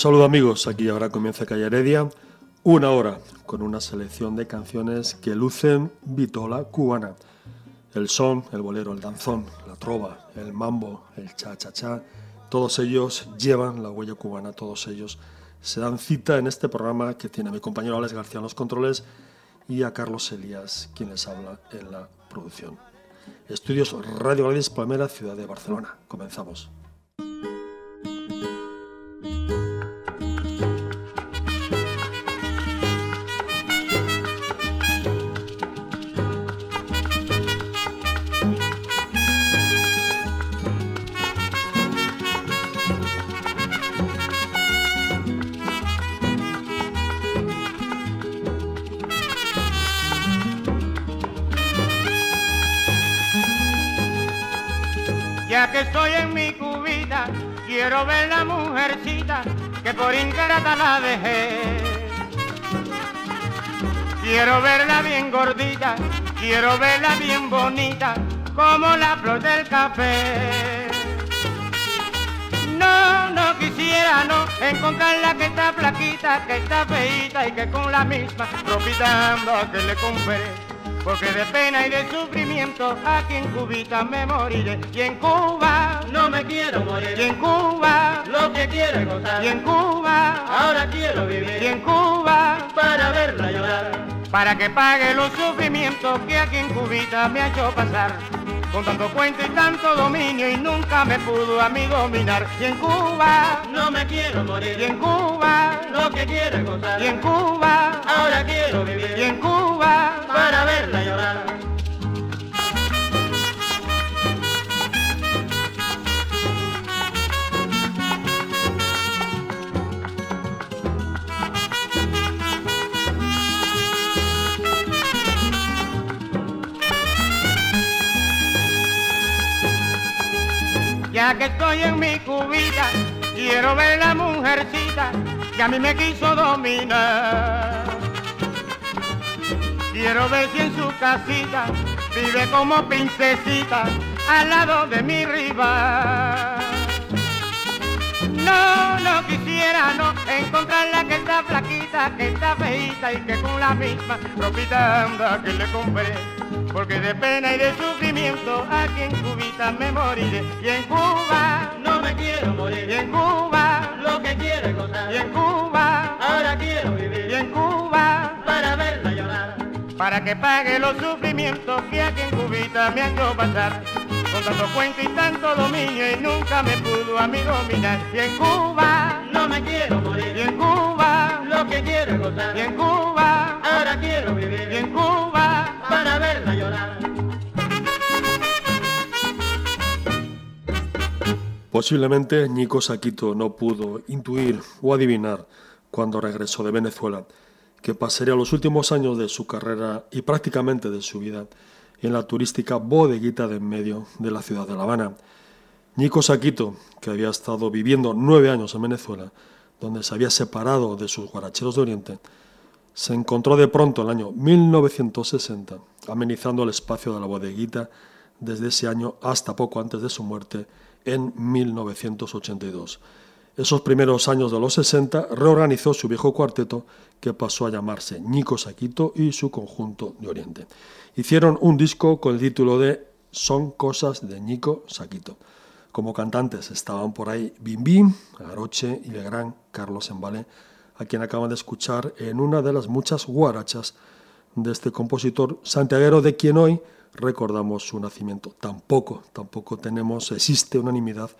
Saludo amigos, aquí ahora comienza Calle Heredia, una hora con una selección de canciones que lucen vitola cubana. El son, el bolero, el danzón, la trova, el mambo, el cha-cha-cha, todos ellos llevan la huella cubana, todos ellos se dan cita en este programa que tiene a mi compañero Alex García en los controles y a Carlos Elías, quien les habla en la producción. Estudios Radio Gladys Palmera, ciudad de Barcelona. Comenzamos. Que estoy en mi cubita, quiero ver la mujercita que por ingrata la dejé. Quiero verla bien gordita, quiero verla bien bonita, como la flor del café. No, no quisiera no encontrarla que está flaquita, que está feita y que con la misma ropita que le compré porque de pena y de sufrimiento aquí en Cubita me moriré. Y en Cuba no me quiero morir. Y en Cuba lo que quiero es gozar. Y en Cuba ahora quiero vivir. Y en Cuba para verla llorar. Para que pague los sufrimientos que aquí en Cubita me ha hecho pasar. Con tanto cuento y tanto dominio y nunca me pudo a mí dominar. Y en Cuba no me quiero morir. Y en Cuba lo que quiero es gozar. Y en Cuba ahora quiero vivir. Y en Cuba para verla llorar. Ya que estoy en mi cubita, quiero ver la mujercita que a mí me quiso dominar. Quiero ver si en su casita vive como princesita al lado de mi rival. No, no quisiera no encontrarla que está flaquita, que está feita y que con la misma ropita anda que le compré porque de pena y de sufrimiento aquí en Cubita me moriré. Y en Cuba no me quiero morir. Y en Cuba lo que quiero es gozar. Y en Cuba ahora quiero vivir. Y en Cuba para verla llorar. Para que pague los sufrimientos que aquí en Cubita me han hecho pasar. Con tanto cuento y tanto dominio y nunca me pudo a mí dominar. Y en Cuba no me quiero morir. Y en Cuba lo que quiero es gozar. Y en Cuba ahora quiero vivir. Y en Cuba para verla llorar. Posiblemente Nico Saquito no pudo intuir o adivinar cuando regresó de Venezuela que pasaría los últimos años de su carrera y prácticamente de su vida en la turística bodeguita de en medio de la ciudad de La Habana. Nico Saquito, que había estado viviendo nueve años en Venezuela, donde se había separado de sus guaracheros de Oriente, se encontró de pronto en el año 1960 amenizando el espacio de la bodeguita desde ese año hasta poco antes de su muerte en 1982. Esos primeros años de los 60 reorganizó su viejo cuarteto que pasó a llamarse Nico Saquito y su conjunto de Oriente. Hicieron un disco con el título de Son cosas de Nico Saquito. Como cantantes estaban por ahí Bim Bim, Aroche y el gran Carlos Embale, a quien acaban de escuchar en una de las muchas guarachas de este compositor santiaguero de quien hoy recordamos su nacimiento. Tampoco, tampoco tenemos, existe unanimidad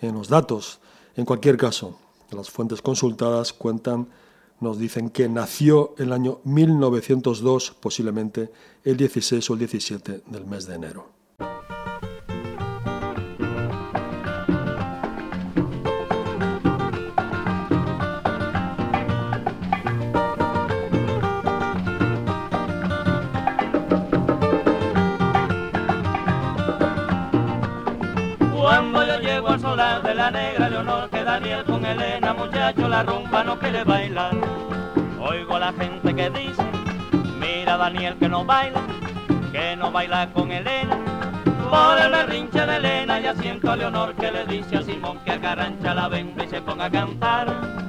en los datos. En cualquier caso, las fuentes consultadas cuentan, nos dicen que nació el año 1902, posiblemente el 16 o el 17 del mes de enero. De la negra Leonor que Daniel con Elena, muchacho, la rumba no quiere bailar. Oigo a la gente que dice, mira Daniel que no baila, que no baila con Elena. por el berrinche de Elena y siento a Leonor que le dice a Simón que agarrancha la venda y se ponga a cantar.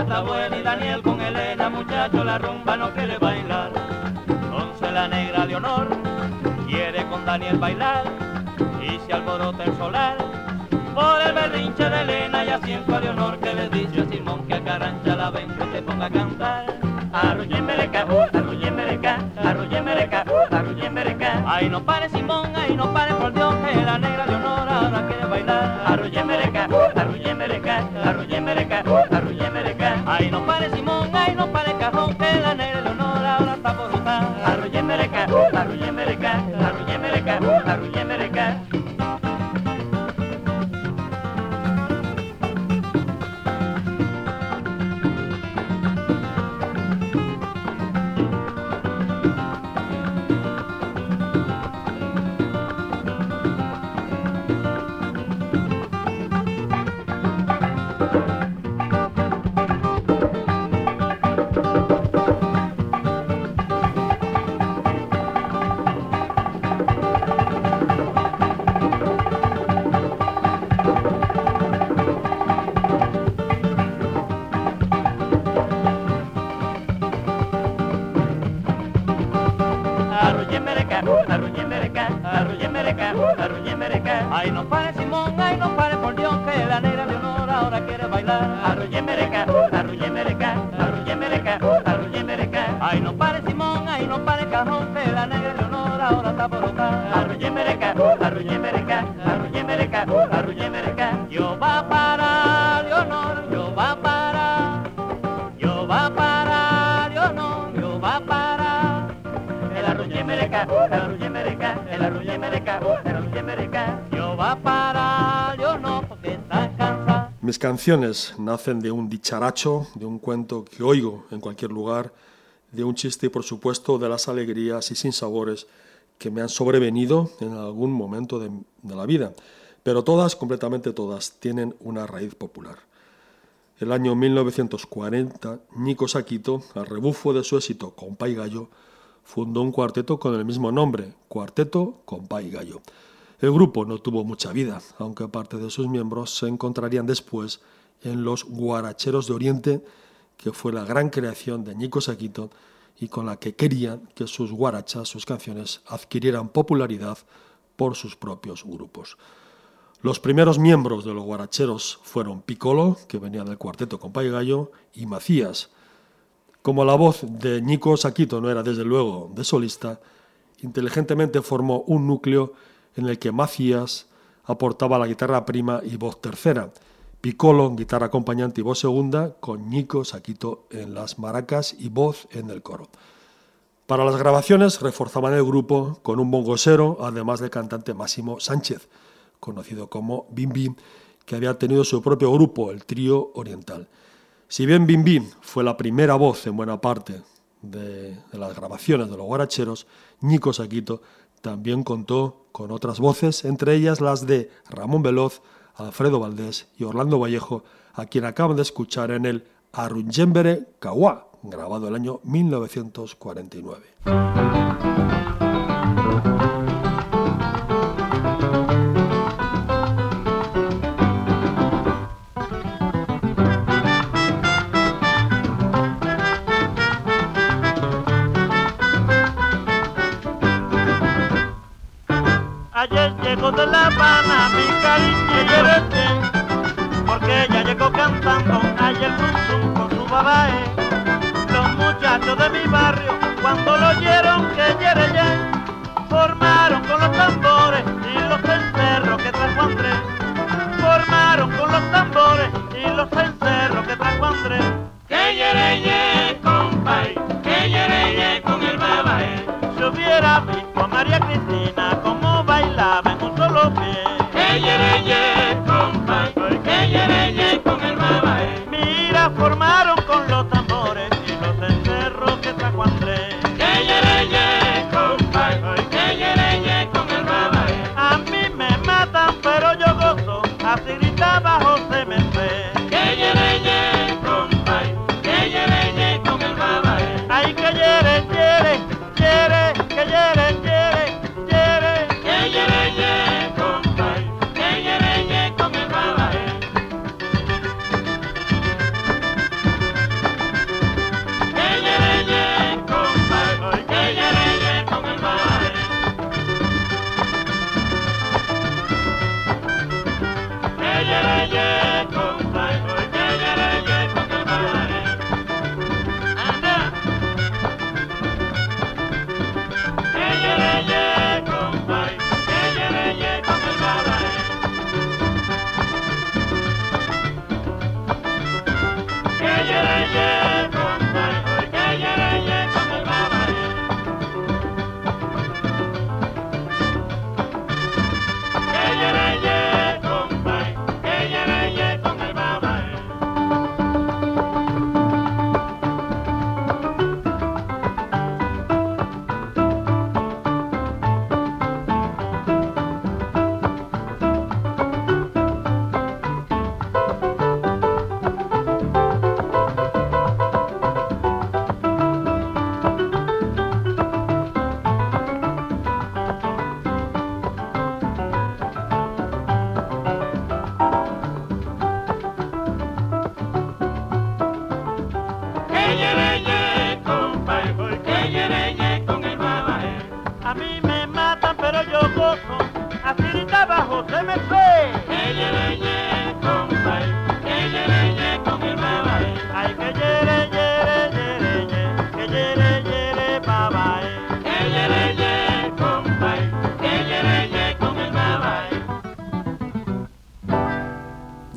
Está buena y Daniel con Elena, muchacho, la rumba no quiere bailar. Entonces la negra de honor quiere con Daniel bailar y se alborota el solar por el berrinche de Elena y asiento a Leonor que le dice a Simón que a Carancha la ven que se ponga a cantar. Arruye mereca, arruye mereca, arruye mereca, arruye mereca. Ay no pare Simón, ay no pare por Dios que la negra de honor ahora quiere bailar. Arruye mereca, Ay no pare Simón, ay no pare cajón bailar. Arruye mereca, Mis canciones nacen de un dicharacho, de un cuento que oigo en cualquier lugar, de un chiste y por supuesto de las alegrías y sinsabores que me han sobrevenido en algún momento de, la vida. Pero todas, completamente todas, tienen una raíz popular. El año 1940, Nico Saquito, al rebufo de su éxito Compa y Gallo, fundó un cuarteto con el mismo nombre, Cuarteto Compa y Gallo. El grupo no tuvo mucha vida, aunque parte de sus miembros se encontrarían después en los Guaracheros de Oriente, que fue la gran creación de Nico Saquito y con la que quería que sus guarachas, sus canciones, adquirieran popularidad por sus propios grupos. Los primeros miembros de los guaracheros fueron Piccolo, que venía del cuarteto con Pai Gallo, y Macías. Como la voz de Nico Saquito no era desde luego de solista, inteligentemente formó un núcleo en el que Macías aportaba la guitarra prima y voz tercera, Piccolo guitarra acompañante y voz segunda, con Nico Saquito en las maracas y voz en el coro. Para las grabaciones reforzaban el grupo con un bongosero, además del cantante Máximo Sánchez, conocido como Bim Bim, que había tenido su propio grupo, el Trío Oriental. Si bien Bim Bim fue la primera voz en buena parte de, de las grabaciones de los guaracheros, Nico Saquito también contó con otras voces, entre ellas las de Ramón Veloz, Alfredo Valdés y Orlando Vallejo, a quien acaban de escuchar en el Arunjembere Kawa, grabado el año 1949. Zum con su babae. Los muchachos de mi barrio, cuando lo oyeron que yere formaron con los tambores y los encerros que trajo Andrés. Formaron con los tambores y los encerros que trajo Andrés. Que yere compay, que yere con el babae. Si hubiera visto a María Cristina así gritaba José Merced.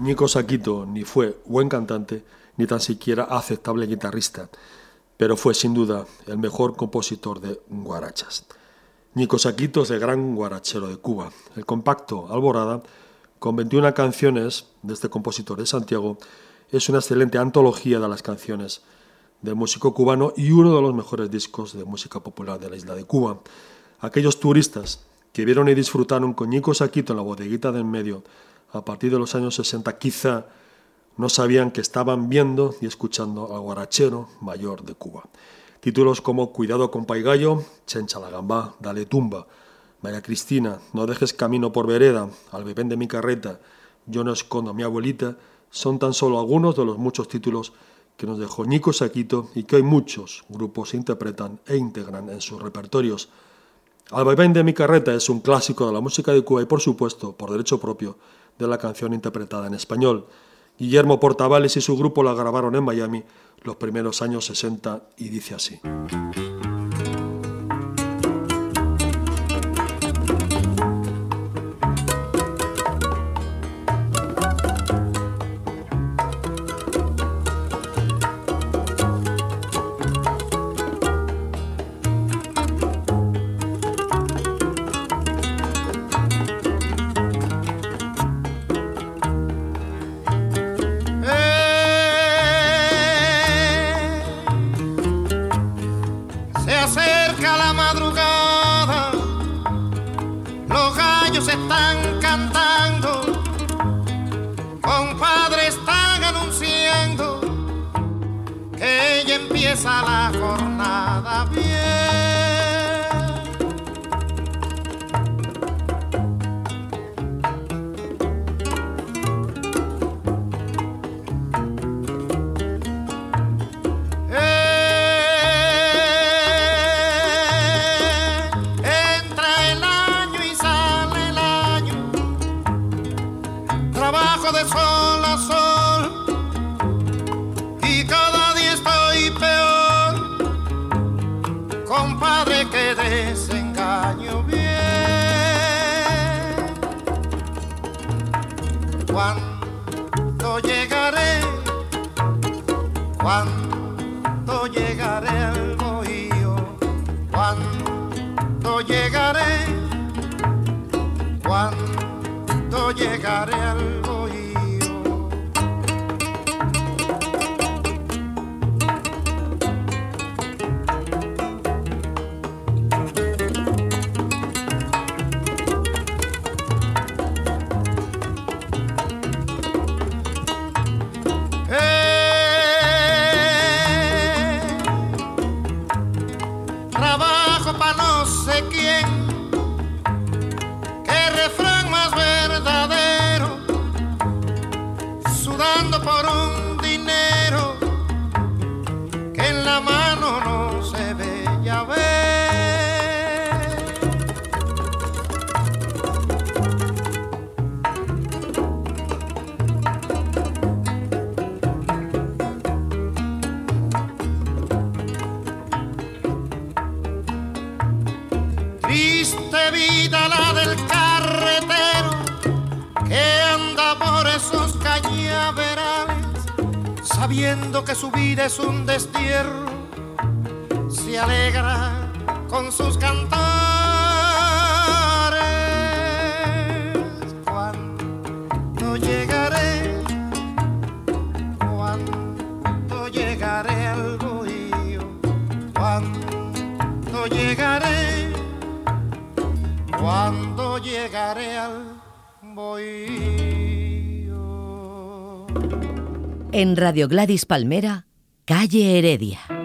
Nico Saquito ni fue buen cantante ni tan siquiera aceptable guitarrista, pero fue sin duda el mejor compositor de guarachas. Nico Saquito es el gran guarachero de Cuba. El compacto Alborada, con 21 canciones de este compositor de Santiago, es una excelente antología de las canciones del músico cubano y uno de los mejores discos de música popular de la isla de Cuba. Aquellos turistas que vieron y disfrutaron con Nico Saquito en la bodeguita del medio a partir de los años 60 quizá no sabían que estaban viendo y escuchando al guarachero mayor de Cuba. Títulos como Cuidado con Paigallo, Chencha la gamba, Dale tumba, María Cristina, No dejes camino por vereda, Al bebén de mi carreta, Yo no escondo a mi abuelita, son tan solo algunos de los muchos títulos que nos dejó Nico Saquito y que hoy muchos grupos interpretan e integran en sus repertorios. Al bebén de mi carreta es un clásico de la música de Cuba y por supuesto, por derecho propio, de la canción interpretada en español. Guillermo Portavales y su grupo la grabaron en Miami los primeros años 60 y dice así. Empieza la jornada bien. Sabiendo que su vida es un destierro, se alegra con sus cantares. Cuando llegaré, cuando llegaré al bohío, cuando llegaré, cuando llegaré En Radio Gladys Palmera, Calle Heredia.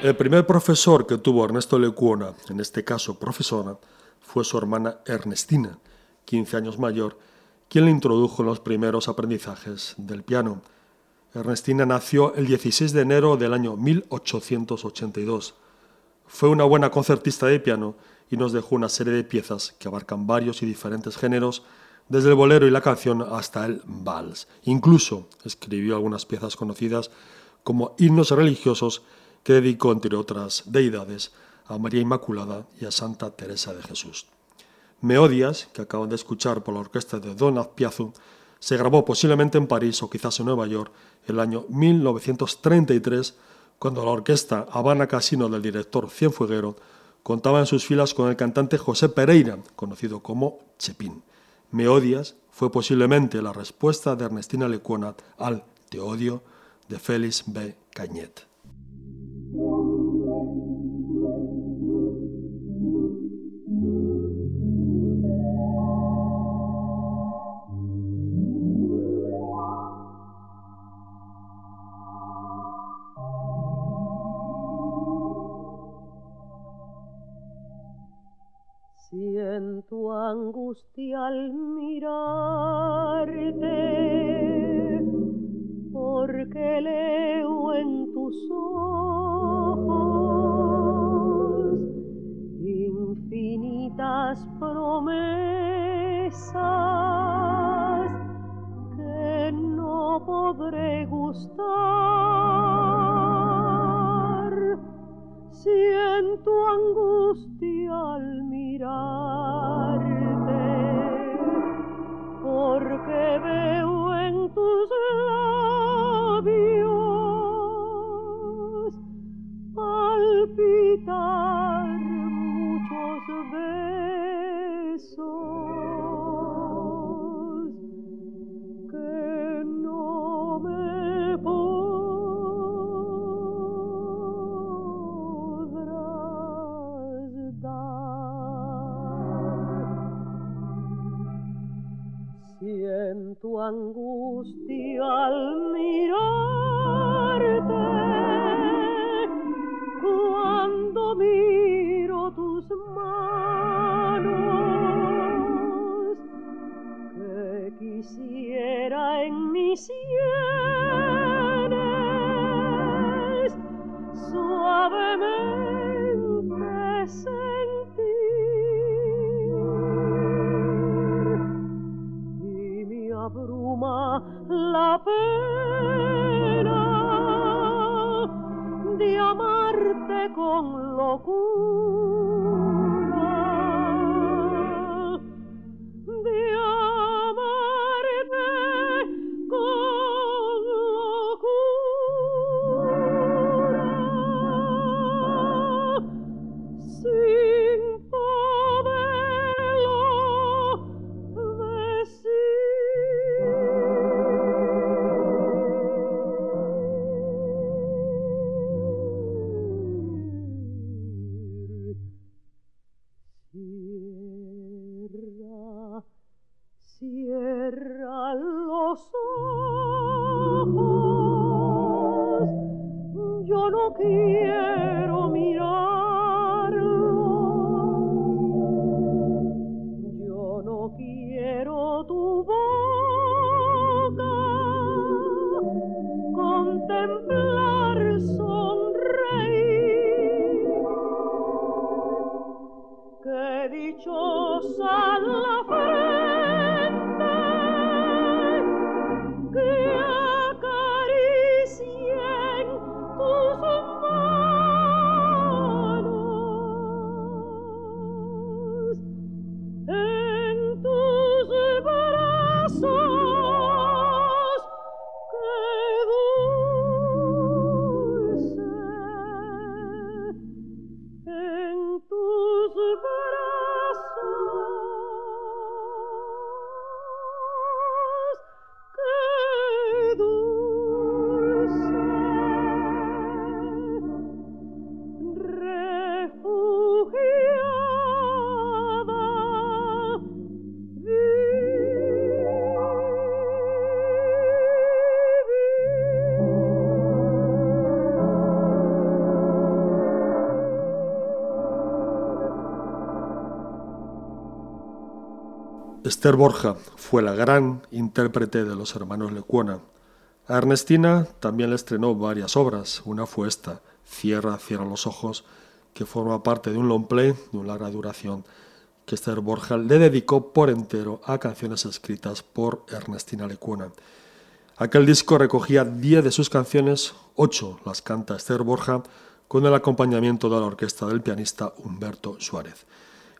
El primer profesor que tuvo Ernesto Lecuona, en este caso profesora, fue su hermana Ernestina, 15 años mayor, quien le introdujo en los primeros aprendizajes del piano. Ernestina nació el 16 de enero del año 1882. Fue una buena concertista de piano y nos dejó una serie de piezas que abarcan varios y diferentes géneros, desde el bolero y la canción hasta el vals. Incluso escribió algunas piezas conocidas como himnos religiosos que dedicó, entre otras deidades, a María Inmaculada y a Santa Teresa de Jesús. Me odias, que acaban de escuchar por la orquesta de Don Azpiazu, se grabó posiblemente en París o quizás en Nueva York el año 1933, cuando la orquesta Habana Casino del director Cienfueguero contaba en sus filas con el cantante José Pereira, conocido como Chepín. Me odias fue posiblemente la respuesta de Ernestina Lecuona al Te odio de Félix B. Cañet. Siento angustia al mirarte, porque leo en tus ojos infinitas promesas que no podré gustar. Siento angustia al mirarte, porque veo angustia al Esther Borja fue la gran intérprete de los hermanos Lecuona. A Ernestina también le estrenó varias obras. Una fue esta, Cierra, cierra los ojos, que forma parte de un long play de larga duración que Esther Borja le dedicó por entero a canciones escritas por Ernestina Lecuona. Aquel disco recogía 10 de sus canciones, 8 las canta Esther Borja con el acompañamiento de la orquesta del pianista Humberto Suárez.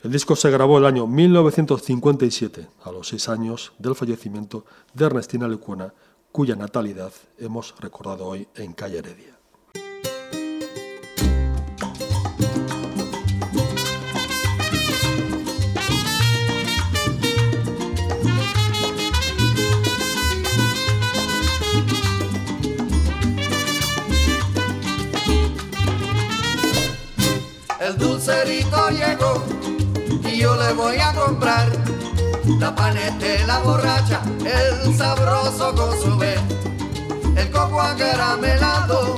El disco se grabó el año 1957, a los seis años del fallecimiento de Ernestina Lecuona, cuya natalidad hemos recordado hoy en Calle Heredia. le voy a comprar. La panetela borracha, el sabroso consomé, el coco acaramelado,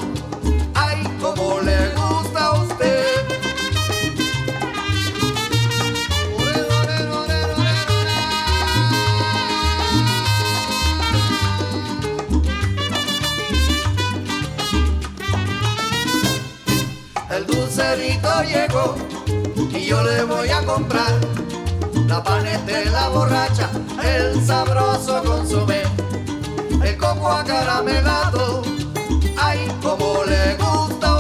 ay, como le gusta a usted. El dulcerito llegó y yo le voy a comprar la panetela borracha, el sabroso consomé, el coco acaramelado, ay, como le gusta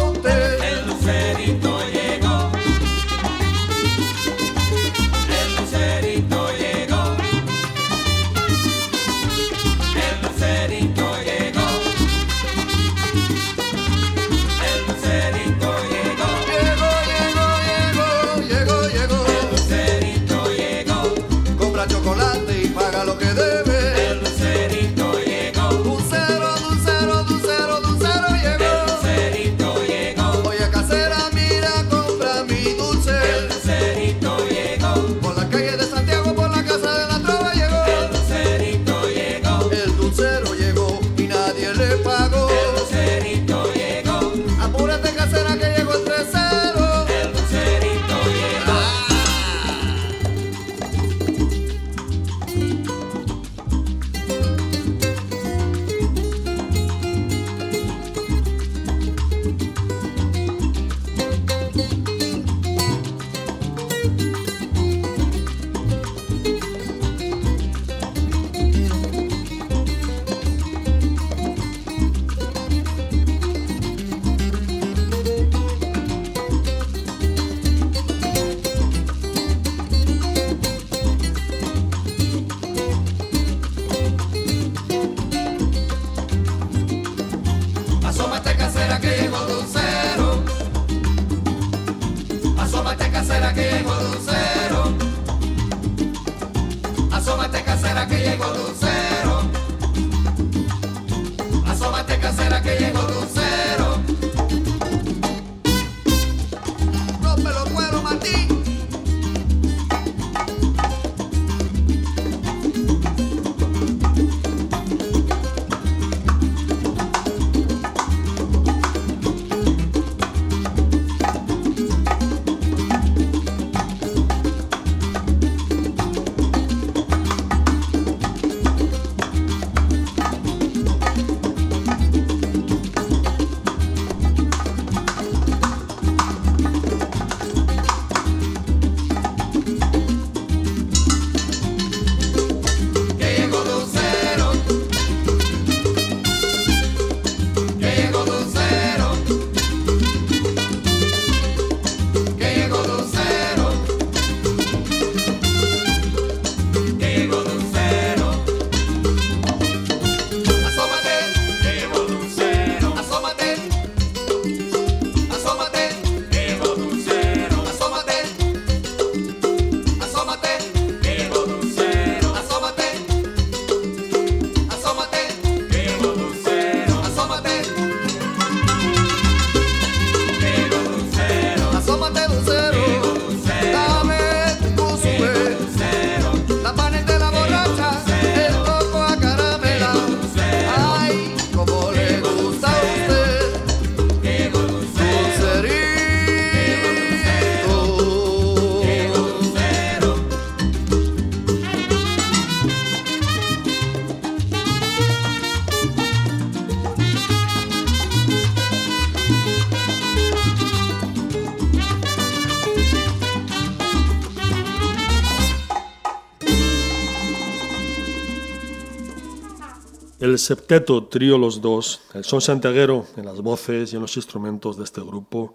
El septeto trío Los Dos, el son santiaguero en las voces y en los instrumentos de este grupo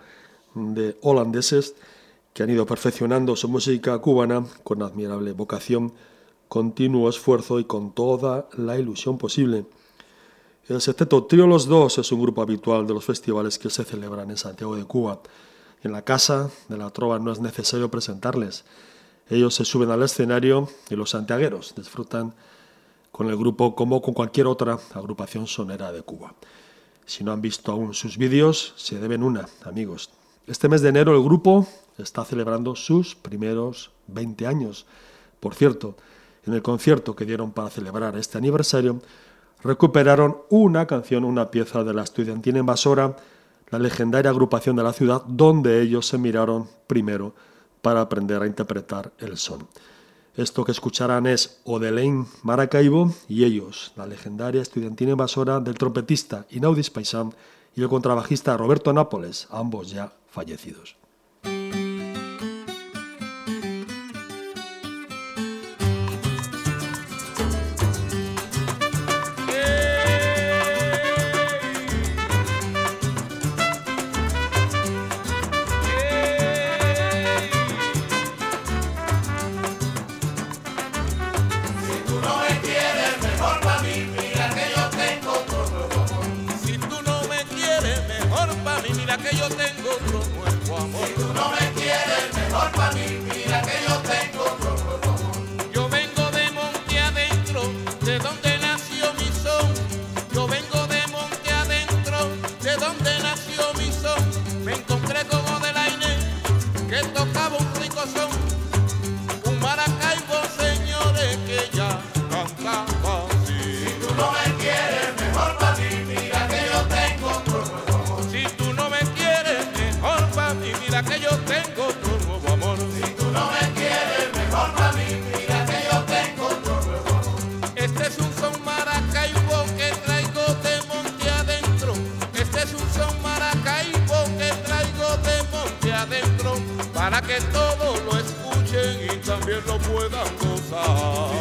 de holandeses que han ido perfeccionando su música cubana con admirable vocación, continuo esfuerzo y con toda la ilusión posible. El septeto trío Los Dos es un grupo habitual de los festivales que se celebran en Santiago de Cuba. En la casa de la trova no es necesario presentarles. Ellos se suben al escenario y los santiagueros disfrutan con el grupo como con cualquier otra agrupación sonera de Cuba. Si no han visto aún sus vídeos, se deben una, amigos. Este mes de enero el grupo está celebrando sus primeros 20 años. Por cierto, en el concierto que dieron para celebrar este aniversario, recuperaron una canción, una pieza de la estudiantina invasora, la legendaria agrupación de la ciudad, donde ellos se miraron primero para aprender a interpretar el son. Esto que escucharán es Odelein Maracaibo y ellos, la legendaria estudiantina invasora del trompetista Inaudis Paisán y el contrabajista Roberto Nápoles, ambos ya fallecidos. Que todos lo escuchen y también lo puedan gozar.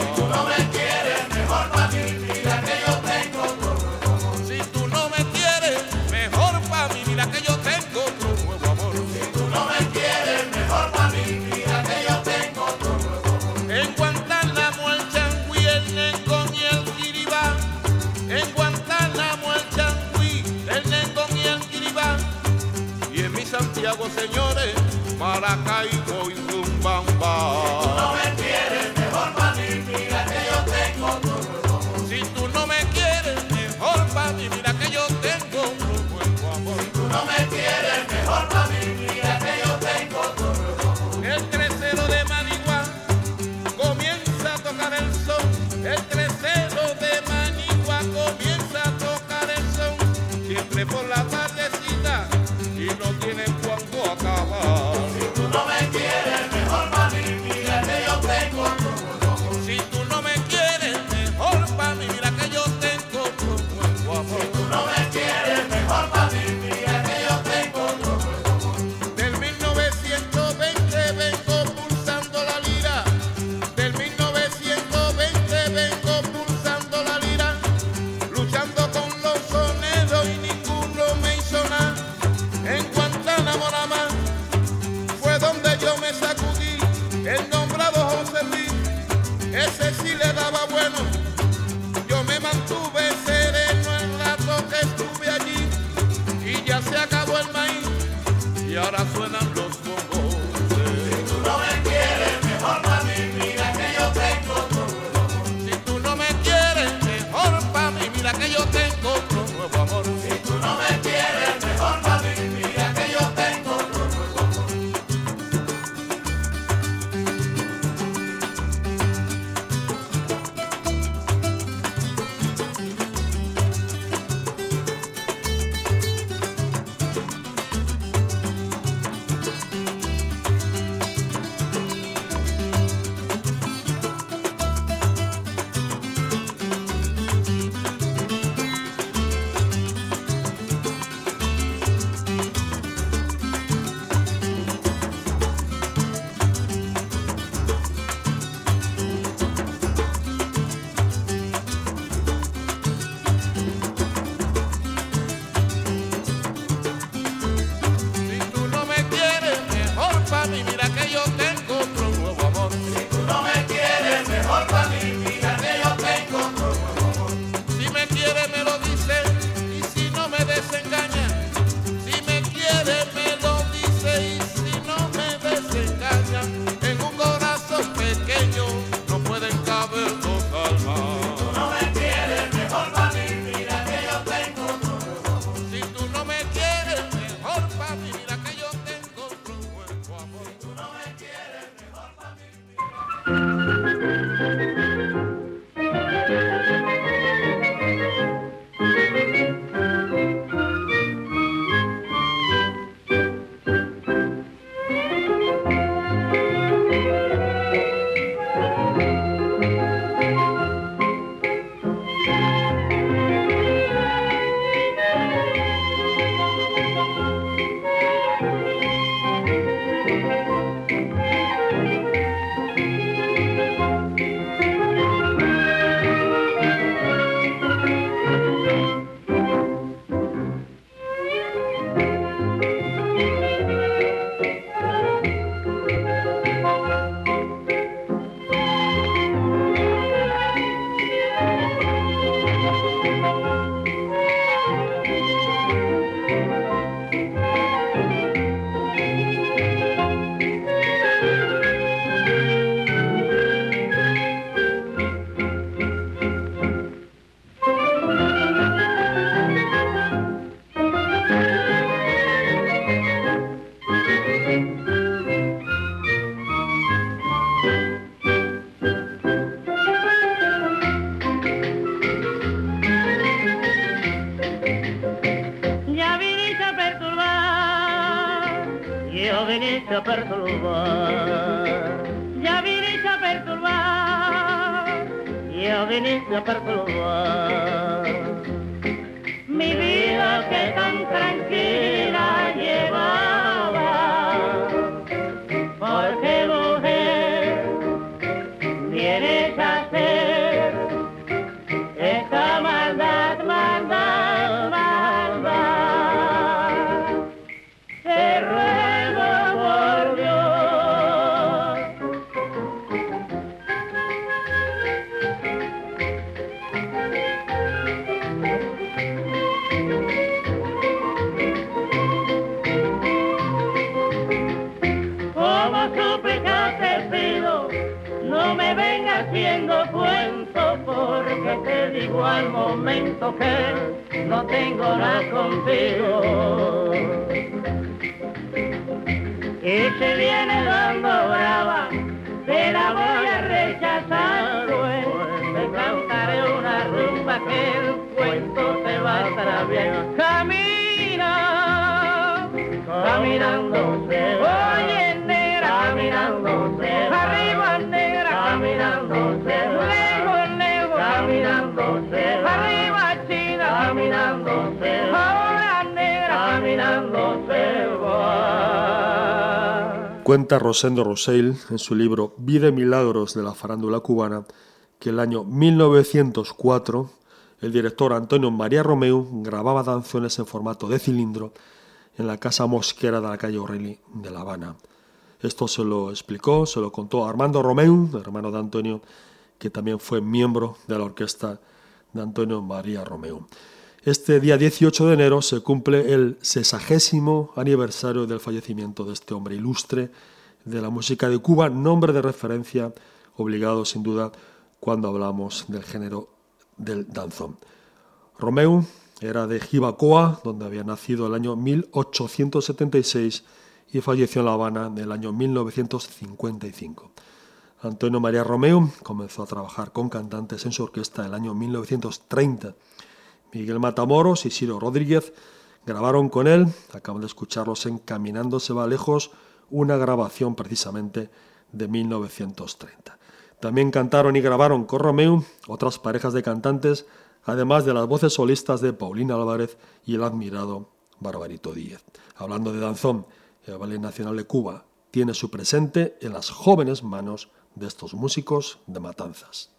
Al momento que no tengo nada contigo. Y se viene dando brava, te la voy a rechazar, pues te una rumba que el cuento te va a extraviar. Camina, Arriba, china, caminando se. Ahora, negra, caminando se va. Cuenta Rosendo Rossell en su libro Vida y Milagros de la farándula cubana que el año 1904 el director Antonio María Romeu grababa danzones en formato de cilindro en la casa mosquera de la calle O'Reilly de La Habana. Esto se lo explicó, se lo contó Armando Romeu, hermano de Antonio, que también fue miembro de la orquesta de Antonio María Romeu. Este día 18 de enero se cumple el sesagésimo aniversario del fallecimiento de este hombre ilustre de la música de Cuba, nombre de referencia obligado sin duda cuando hablamos del género del danzón. Romeu era de Jibacoa, donde había nacido el año 1876 y falleció en La Habana en el año 1955. Antonio María Romeu comenzó a trabajar con cantantes en su orquesta el año 1930. Miguel Matamoros y Ciro Rodríguez grabaron con él, acaban de escucharlos en Caminando va lejos, una grabación precisamente de 1930. También cantaron y grabaron con Romeu otras parejas de cantantes, además de las voces solistas de Paulina Álvarez y el admirado Barbarito Díez. Hablando de danzón, el Ballet Nacional de Cuba tiene su presente en las jóvenes manos de estos músicos de Matanzas.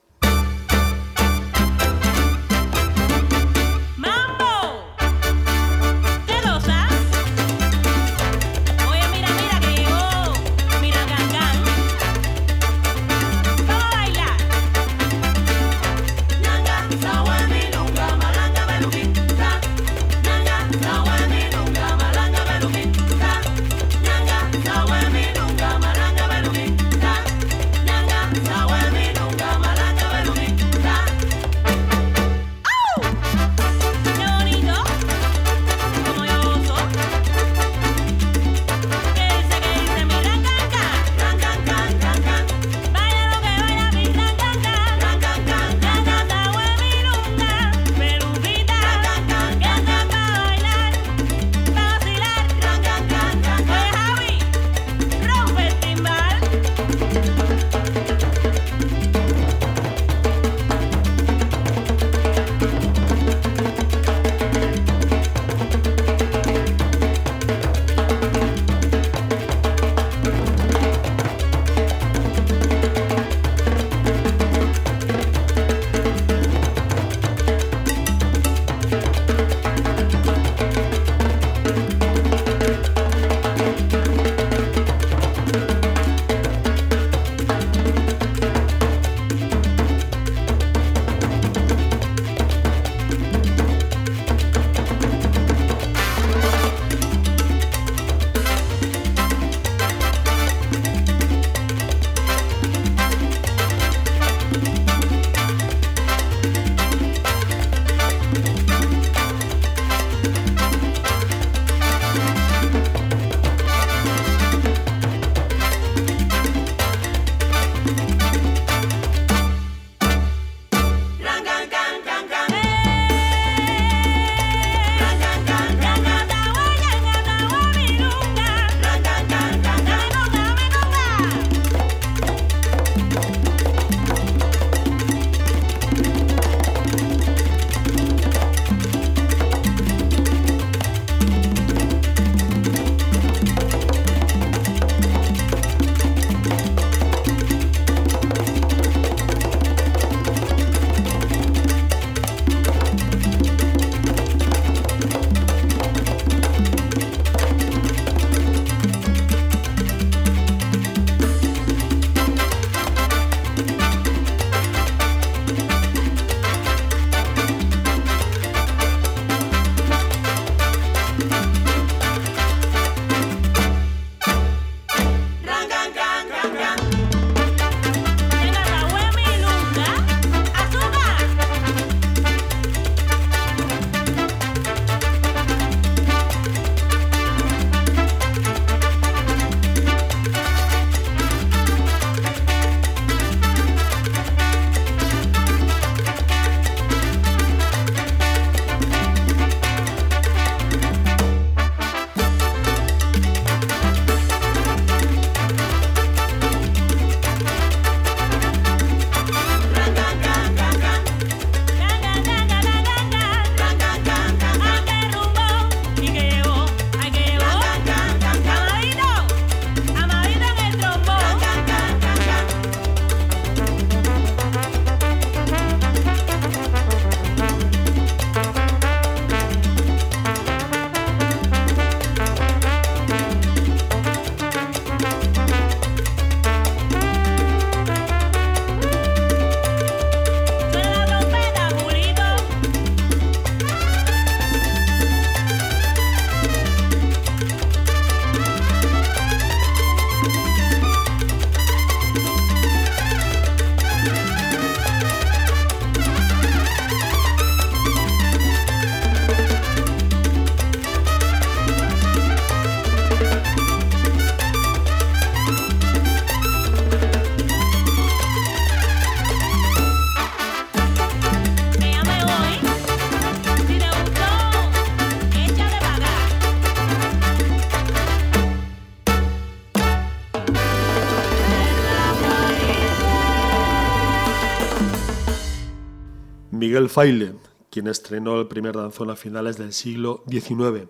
Miguel Faile, quien estrenó el primer danzón a finales del siglo XIX,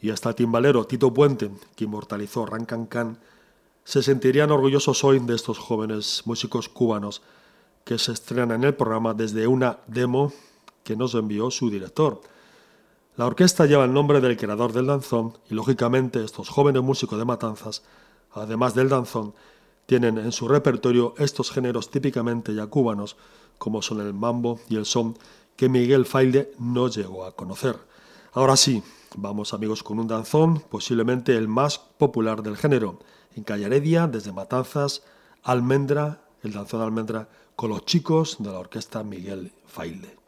y hasta timbalero Tito Puente, que inmortalizó Rancan Can, se sentirían orgullosos hoy de estos jóvenes músicos cubanos que se estrenan en el programa desde una demo que nos envió su director. La orquesta lleva el nombre del creador del danzón y lógicamente estos jóvenes músicos de Matanzas, además del danzón, tienen en su repertorio estos géneros típicamente ya cubanos, como son el mambo y el son, que Miguel Faile no llegó a conocer. Ahora sí, vamos amigos con un danzón, posiblemente el más popular del género, en Calle desde Matanzas, Almendra, el danzón Almendra, con los chicos de la orquesta Miguel Faile.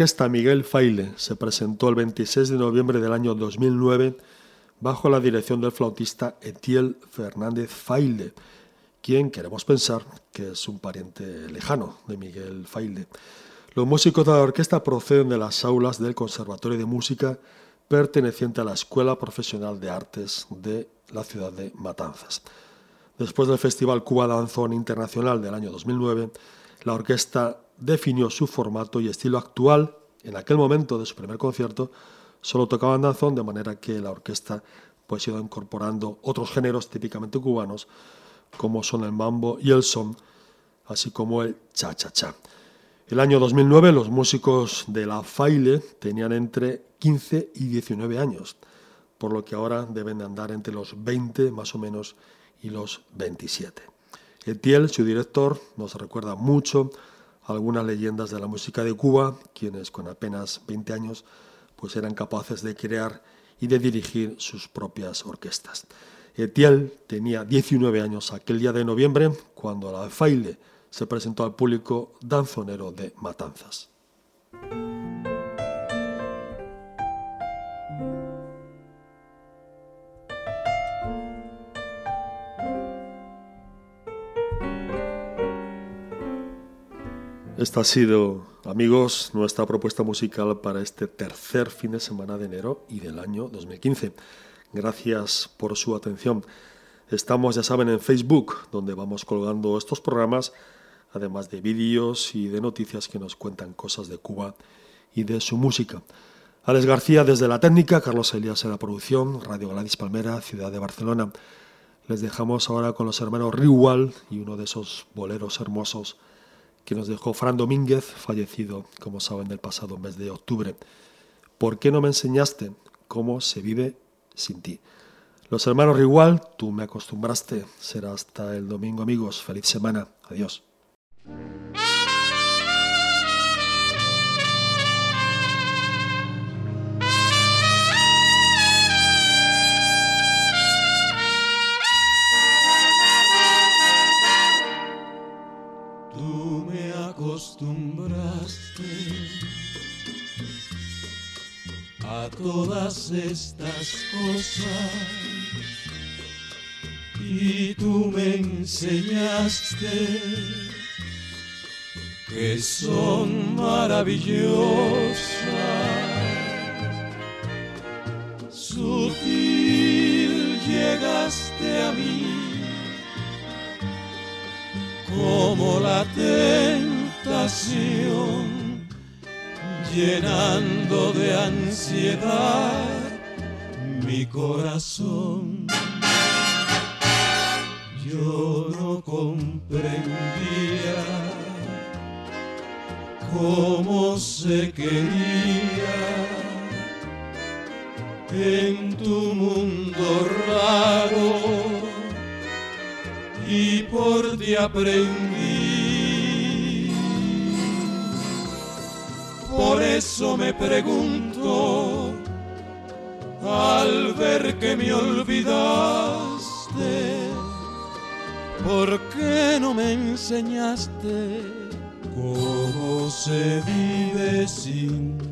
Orquesta Miguel Faile se presentó el 26 de noviembre del año 2009 bajo la dirección del flautista Etiel Fernández Faile, quien queremos pensar que es un pariente lejano de Miguel Faile. Los músicos de la orquesta proceden de las aulas del Conservatorio de Música perteneciente a la Escuela Profesional de Artes de la ciudad de Matanzas. Después del Festival Cuba Danzón Internacional del año 2009, la orquesta definió su formato y estilo actual. En aquel momento de su primer concierto solo tocaban danzón, de manera que la orquesta pues iba incorporando otros géneros típicamente cubanos, como son el mambo y el son, así como el cha-cha-cha. El año 2009 los músicos de la Faile tenían entre 15 y 19 años, por lo que ahora deben de andar entre los 20 más o menos y los 27. Etiel, su director, nos recuerda mucho algunas leyendas de la música de Cuba, quienes con apenas 20 años pues eran capaces de crear y de dirigir sus propias orquestas. Etiel tenía 19 años aquel día de noviembre cuando la Faile se presentó al público danzonero de Matanzas. Esta ha sido, amigos, nuestra propuesta musical para este tercer fin de semana de enero y del año 2015. Gracias por su atención. Estamos, ya saben, en Facebook, donde vamos colgando estos programas, además de vídeos y de noticias que nos cuentan cosas de Cuba y de su música. Alex García desde la técnica, Carlos Elías en la producción, Radio Gladys Palmera, Ciudad de Barcelona. Les dejamos ahora con los hermanos Riwal y uno de esos boleros hermosos que nos dejó Fran Domínguez, fallecido, como saben, el pasado mes de octubre. ¿Por qué no me enseñaste cómo se vive sin ti? Los hermanos Rigual, tú me acostumbraste. Será hasta el domingo, amigos. Feliz semana. Adiós. Acostumbraste a todas estas cosas y tú me enseñaste que son maravillosas. Sutil llegaste a mí como la llenando de ansiedad mi corazón. Yo no comprendía cómo se quería en tu mundo raro y por ti aprendí. Por eso me pregunto, al ver que me olvidaste, ¿por qué no me enseñaste cómo se vive sin